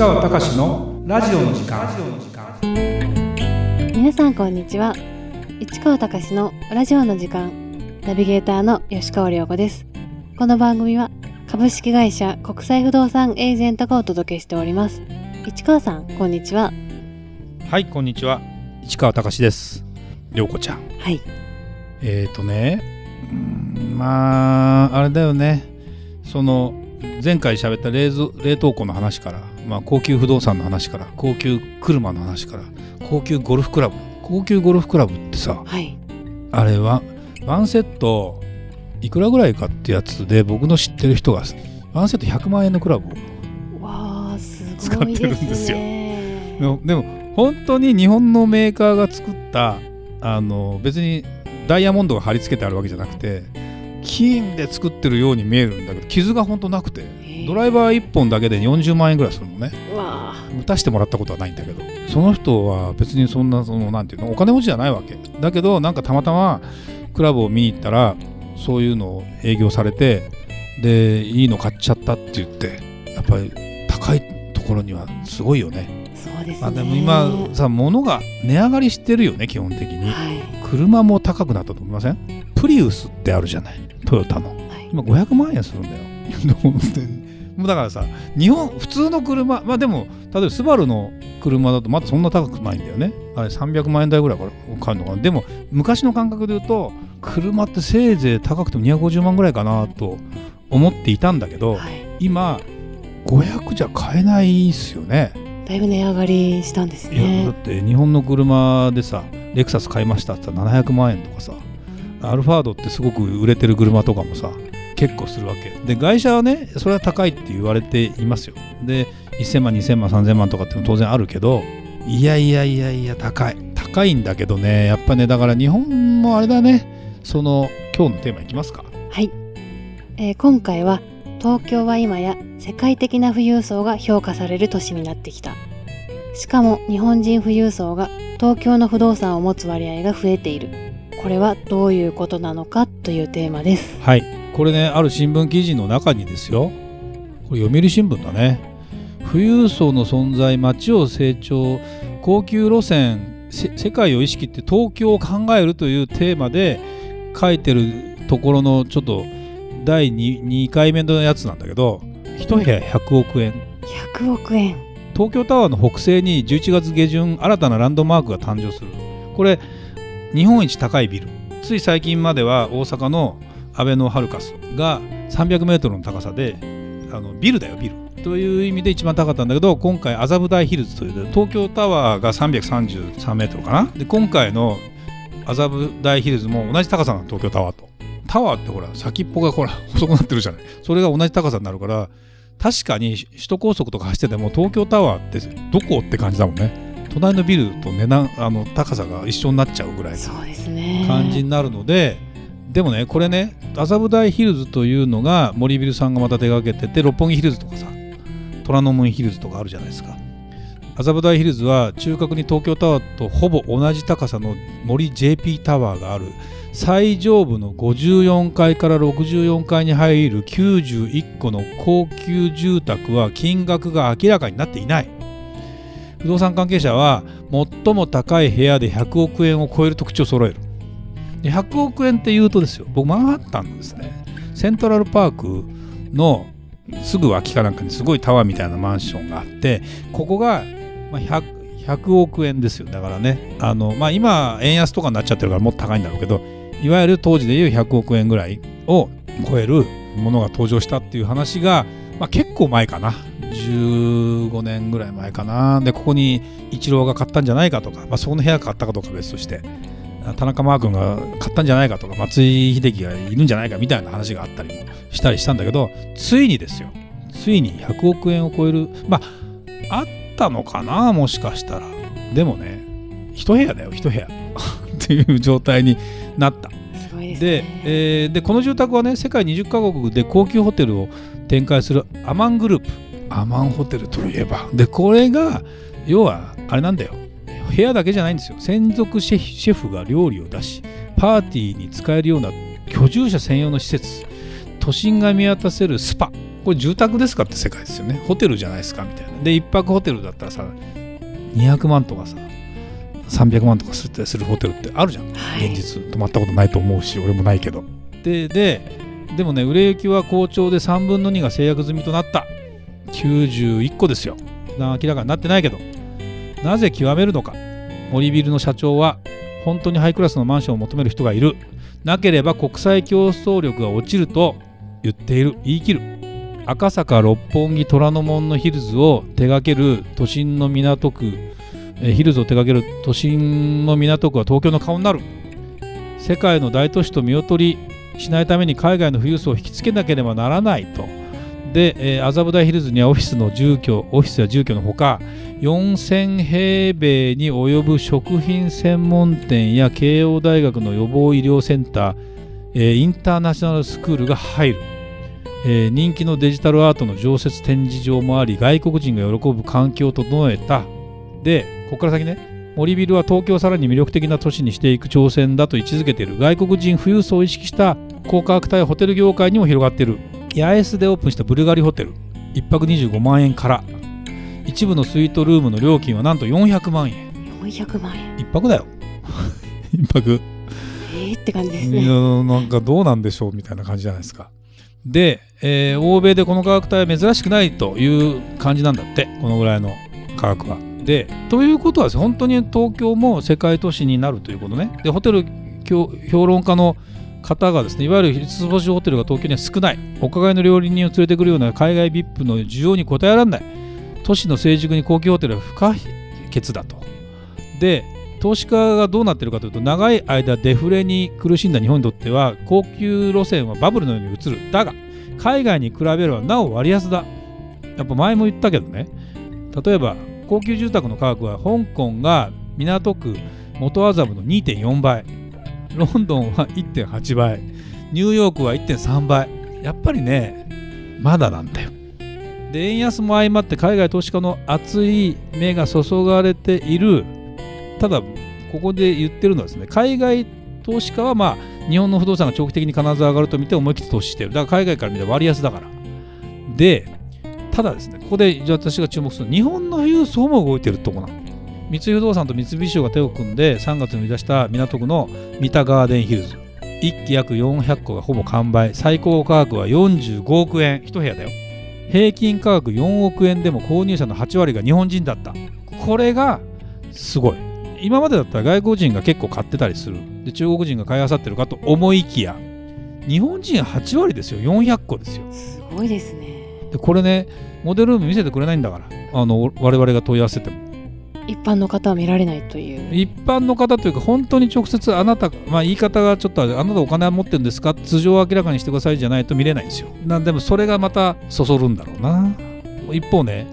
川隆のラジオの時間。皆さんこんにちは。市川隆のラジオの時間。ナビゲーターの吉川良子です。この番組は株式会社国際不動産エージェントがお届けしております。市川さんこんにちは。はいこんにちは。市川隆です。良子ちゃん。はい。えっ、ー、とねうんまああれだよね。その前回喋った冷蔵冷凍庫の話から、まあ、高級不動産の話から高級車の話から高級ゴルフクラブ。高級ゴルフクラブってさ、はい、あれはワンセットいくらぐらいかってやつで僕の知ってる人がワンセット100万円のクラブを使ってるんですよ。でもでも本当に日本のメーカーが作ったあの別にダイヤモンドが貼り付けてあるわけじゃなくて金で作ってるように見えるんだけど傷が本当なくてドライバー1本だけで40万円ぐらいするのね。打たしてもらったことはないんだけど。その人は別にそんなそのなんていうのお金持ちじゃないわけ。だけどなんかたまたまクラブを見に行ったらそういうのを営業されてでいいの買っちゃったって言ってやっぱり高いところにはすごいよね。そうですね、あでも今さ物が値上がりしてるよね基本的に、はい、車も高くなったと思いません？プリウスってあるじゃない？トヨタの、はい、今500万円するんだよ もうだからさ日本普通の車まあでも例えばスバルの車だとまだそんな高くないんだよね。あれ300万円台ぐらいから買うのかな。でも昔の感覚で言うと車ってせいぜい高くても250万ぐらいかなと思っていたんだけど、はい、今500じゃ買えないっすよね。だいぶ値上がりしたんですね。だって日本の車でさレクサス買いましたって言ったら700万円とかさアルファードってすごく売れてる車とかもさ結構するわけ。で外車はねそれは高いって言われていますよ。で1000万2000万3000万とかっても当然あるけどいやいやいやいや高い。高いんだけどねやっぱねだから日本もあれだねその今日のテーマいきますか。はい、えー、今回は東京は今や世界的な富裕層が評価される都市になってきた。しかも日本人富裕層が東京の不動産を持つ割合が増えている。これはどういうことなのかというテーマです。はいこれねある新聞記事の中にですよ。これ読売新聞だね。富裕層の存在街を成長高級路線世界を意識って東京を考えるというテーマで書いてるところのちょっと第 2, 2回目のやつなんだけど1部屋100億円。100億円。東京タワーの北西に11月下旬新たなランドマークが誕生する。これ日本一高いビル。つい最近までは大阪のアベノハルカスが300メートルの高さであのビルだよビル。という意味で一番高かったんだけど今回麻布台ヒルズという東京タワーが333メートルかな。で今回の麻布台ヒルズも同じ高さなの東京タワーと。タワーってほら先っぽがほら 細くなってるじゃない。それが同じ高さになるから確かに首都高速とか走ってても東京タワーってどこって感じだもんね。隣のビルと値段あの高さが一緒になっちゃうぐらいの感じになるのででもねこれね麻布台ヒルズというのが森ビルさんがまた手がけてて六本木ヒルズとかさ虎ノ門ヒルズとかあるじゃないですか。麻布台ヒルズは中核に東京タワーとほぼ同じ高さの森 JP タワーがある最上部の54階から64階に入る91個の高級住宅は金額が明らかになっていない。不動産関係者は最も高い部屋で100億円を超える特徴を揃える。100億円っていうとですよ僕マンハッタンのですねセントラルパークのすぐ脇かなんかにすごいタワーみたいなマンションがあってここが 100, 100億円ですよ。だからねあの、まあ、今円安とかになっちゃってるからもっと高いんだろうけどいわゆる当時でいう100億円ぐらいを超えるものが登場したっていう話が、まあ、結構前かな。15年ぐらい前かな。でここにイチローが買ったんじゃないかとか、まあ、そこの部屋買ったかどうか別として。田中マー君が買ったんじゃないかとか松井秀喜がいるんじゃないかみたいな話があったりもしたりしたんだけどついにですよ。ついに100億円を超えるまああったのかなもしかしたら。でもね一部屋だよ一部屋。っていう状態になった。で、えー、でこの住宅はね世界20カ国で高級ホテルを展開するアマングループ。アマンホテルといえば。でこれが要はあれなんだよ部屋だけじゃないんですよ。専属シェフが料理を出しパーティーに使えるような居住者専用の施設都心が見渡せるスパ。これ住宅ですかって世界ですよね。ホテルじゃないですかみたいな。で1泊ホテルだったらさ200万とかさ300万とかするするホテルってあるじゃん、はい。現実泊まったことないと思うし俺もないけど。でででもね売れ行きは好調で3分の2が制約済みとなった。91個ですよ。な明らかになってないけどなぜ極めるのか？森ビルの社長は本当にハイクラスのマンションを求める人がいる。なければ国際競争力が落ちると言っている。言い切る。赤坂六本木虎ノ門のヒルズを手掛ける都心の港区えヒルズを手掛ける都心の港区は東京の顔になる。世界の大都市と見劣りしないために海外の富裕層を引きつけなければならないと。で、えー麻布台ヒルズにはオフィスの住居オフィスや住居のほか4000平米に及ぶ食品専門店や慶応大学の予防医療センター、えーインターナショナルスクールが入る、えー人気のデジタルアートの常設展示場もあり外国人が喜ぶ環境を整えた。でここから先ね森ビルは東京をさらに魅力的な都市にしていく挑戦だと位置づけている。外国人富裕層を意識した高価格帯ホテル業界にも広がっている。八重洲でオープンしたブルガリホテル。1泊25万円から。一部のスイートルームの料金はなんと400万円。400万円。1泊だよ。1泊。えーって感じですね。なんかどうなんでしょうみたいな感じじゃないですか。で、えー欧米でこの価格帯は珍しくないという感じなんだって。このぐらいの価格は。でということは本当に東京も世界都市になるということね。でホテル評評論家の方がですねいわゆる一つ星ホテルが東京には少ない。お伺いの料理人を連れてくるような海外 VIP の需要に応えられない。都市の成熟に高級ホテルは不可欠だと。で投資家がどうなってるかというと長い間デフレに苦しんだ日本にとっては高級路線はバブルのように移る。だが海外に比べればなお割安だ。やっぱ前も言ったけどね。例えば高級住宅の価格は香港が港区元麻布の2.4倍。ロンドンは1.8倍。ニューヨークは1.3倍。やっぱりねまだなんだよ。で円安も相まって海外投資家の熱い目が注がれている。ただここで言ってるのはですね海外投資家はまあ日本の不動産が長期的に必ず上がると見て思い切って投資してる。だから海外から見たら割安だから。でただですねここで私が注目するのは日本の富裕層も動いてるとこなの。三井不動産と三菱商が手を組んで3月に売り出した港区の三田ガーデンヒルズ。1期約400個がほぼ完売。最高価格は45億円。1部屋だよ。平均価格4億円でも購入者の8割が日本人だった。これがすごい。今までだったら外国人が結構買ってたりする。で中国人が買い漁ってるかと思いきや日本人8割ですよ。400個ですよ。すごいですね。でこれねモデルルーム見せてくれないんだから。あの我々が問い合わせても一般の方は見られないという。一般の方というか本当に直接あなた、まあ、言い方がちょっとあなたお金は持ってるんですか通常を明らかにしてくださいじゃないと見れないんですよ。なでもそれがまたそそるんだろうな。一方ね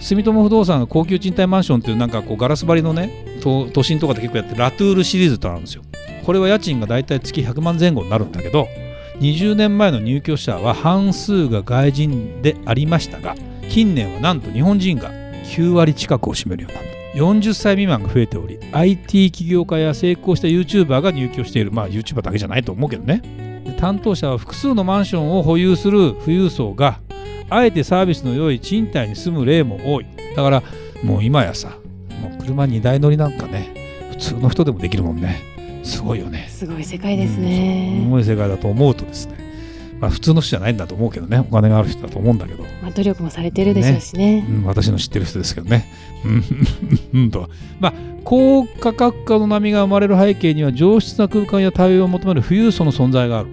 住友不動産の高級賃貸マンションっていうなんかこうガラス張りのね都心とかで結構やってラトゥールシリーズとあるんですよ。これは家賃がだいたい月100万前後になるんだけど20年前の入居者は半数が外人でありましたが近年はなんと日本人が9割近くを占めるようになった。40歳未満が増えており IT 起業家や成功した YouTuber が入居している。まあ YouTuber だけじゃないと思うけどね。で担当者は複数のマンションを保有する富裕層があえてサービスの良い賃貸に住む例も多い。だからもう今やさもう車2台乗りなんかね普通の人でもできるもんね。すごいよね。すごい世界ですすね、ごい世界だと思うとですねまあ普通の人じゃないんだと思うけどね。お金がある人だと思うんだけど。まあ、努力もされてるでしょうしね。うん、私の知ってる人ですけどね。うん。うんと。まあ、高価格化の波が生まれる背景には上質な空間や対応を求める富裕層の存在がある。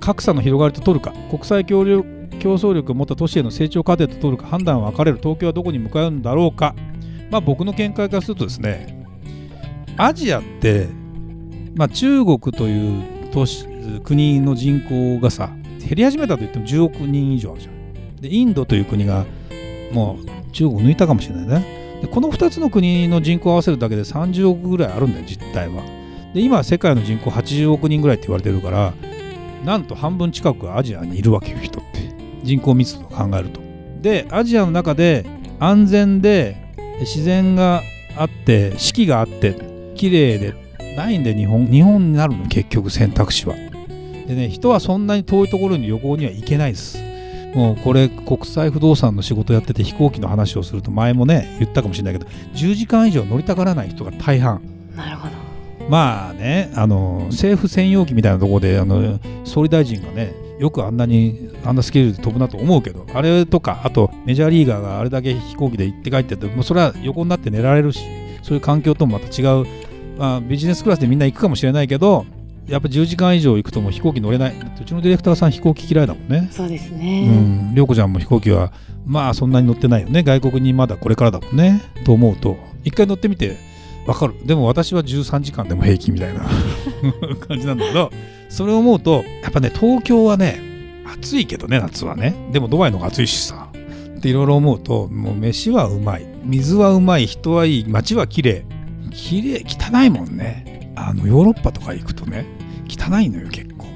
格差の広がりと取るか、国際協力競争力を持った都市への成長過程と取るか、判断は分かれる。東京はどこに向かうんだろうか。まあ、僕の見解からするとですね、アジアって、まあ、中国という都市国の人口がさ、減り始めたといっても10億人以上あるじゃん。で、インドという国がもう中国抜いたかもしれないね。でこの2つの国の人口を合わせるだけで30億ぐらいあるんだよ、実態は。で、今、世界の人口80億人ぐらいって言われてるから、なんと半分近くアジアにいるわけよ、人って。人口密度を考えると。で、アジアの中で安全で自然があって、四季があって、綺麗でないんで日本、日本になるの、結局選択肢は。でね、人はそんなに遠いところに旅行には行けないです。もうこれ国際不動産の仕事やってて飛行機の話をすると前もね言ったかもしれないけど10時間以上乗りたがらない人が大半なるほどまあねあの政府専用機みたいなところであの総理大臣がねよくあんなにあんなスケールで飛ぶなと思うけどあれとかあとメジャーリーガーがあれだけ飛行機で行って帰っててもうそれは横になって寝られるしそういう環境ともまた違う、まあ、ビジネスクラスでみんな行くかもしれないけどやっぱ10時間以上行くともう飛行機乗れない。うちのディレクターさん飛行機嫌いだもんね。そうですうね、ん。涼子ちゃんも飛行機はまあそんなに乗ってないよね。外国にまだこれからだもんね。と思うと一回乗ってみてわかる。でも私は13時間でも平気みたいな 感じなんだけどそれを思うとやっぱね東京はね暑いけどね夏はね。でもドバイの方が暑いしさ。っていろいろ思うともう飯はうまい。水はうまい。人はいい。街は綺麗。綺麗汚いもんね。あのヨーロッパとか行くとね汚いのよ結構。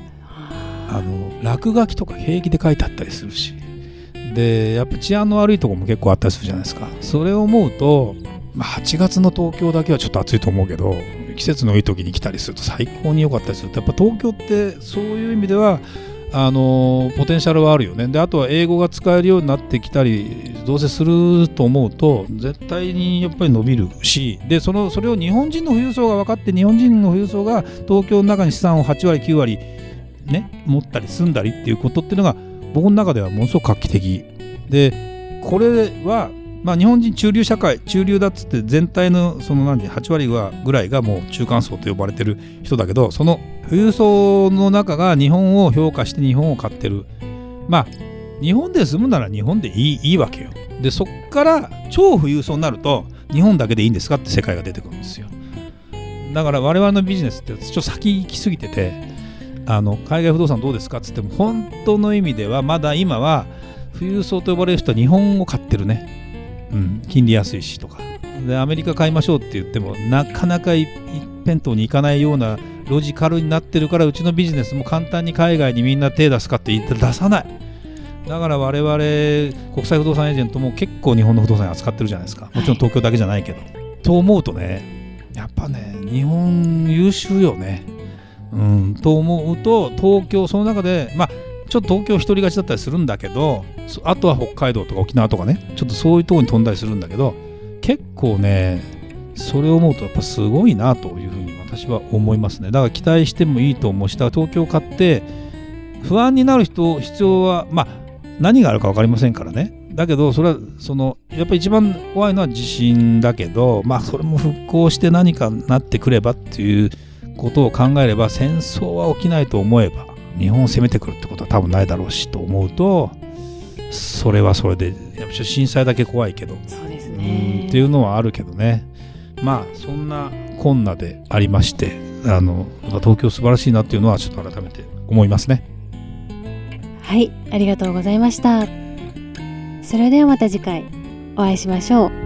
あの落書きとか平気で書いてあったりするし。でやっぱ治安の悪いとこも結構あったりするじゃないですか。それを思うと、まあ、8月の東京だけはちょっと暑いと思うけど季節のいい時に来たりすると最高に良かったりすると。やっぱ東京ってそういう意味ではあのポテンシャルはあるよね。であとは英語が使えるようになってきたりどうせすると思うと絶対にやっぱり伸びるしでそのそれを日本人の富裕層が分かって日本人の富裕層が東京の中に資産を8割9割ね持ったり住んだりっていうことっていうのが僕の中ではものすごく画期的。でこれは、まあ、日本人中流社会中流だっつって全体のその何8割はぐらいがもう中間層と呼ばれてる人だけどその富裕層の中が日本を評価して日本を買ってる。まあ日本で住むなら日本でいいいいわけよ。でそっから超富裕層になると日本だけでいいんですかって世界が出てくるんですよ。だから我々のビジネスってちょっと先行き過ぎててあの海外不動産どうですかっつっても本当の意味ではまだ今は富裕層と呼ばれる人は日本を買ってるね、うん、金利安いしとか。でアメリカ買いましょうって言ってもなかなか一辺倒に行かないようなロジカルになってるからうちのビジネスも簡単に海外にみんな手出すかって言って出さない。だから我々国際不動産エージェントも結構日本の不動産扱ってるじゃないですか。もちろん東京だけじゃないけど、と思うとねやっぱね日本優秀よね。うんと思うと東京その中でまあちょっと東京一人勝ちだったりするんだけどあとは北海道とか沖縄とかねちょっとそういうとこに飛んだりするんだけど結構ねそれを思うとやっぱすごいなというふうに私は思いますね。だから期待してもいいと思うしだから東京買って不安になる人必要はまあ何があるか分かりませんからね。だけどそれはそのやっぱり一番怖いのは地震だけどまあそれも復興して何かなってくればっていうことを考えれば戦争は起きないと思えば日本を攻めてくるってことは多分ないだろうしと思うとそれはそれでやっぱ震災だけ怖いけど。そうですうんねっていうのはあるけどね。まあそんなこんなでありましてあの東京素晴らしいなっていうのはちょっと改めて思いますね。はいありがとうございました。それではまた次回お会いしましょう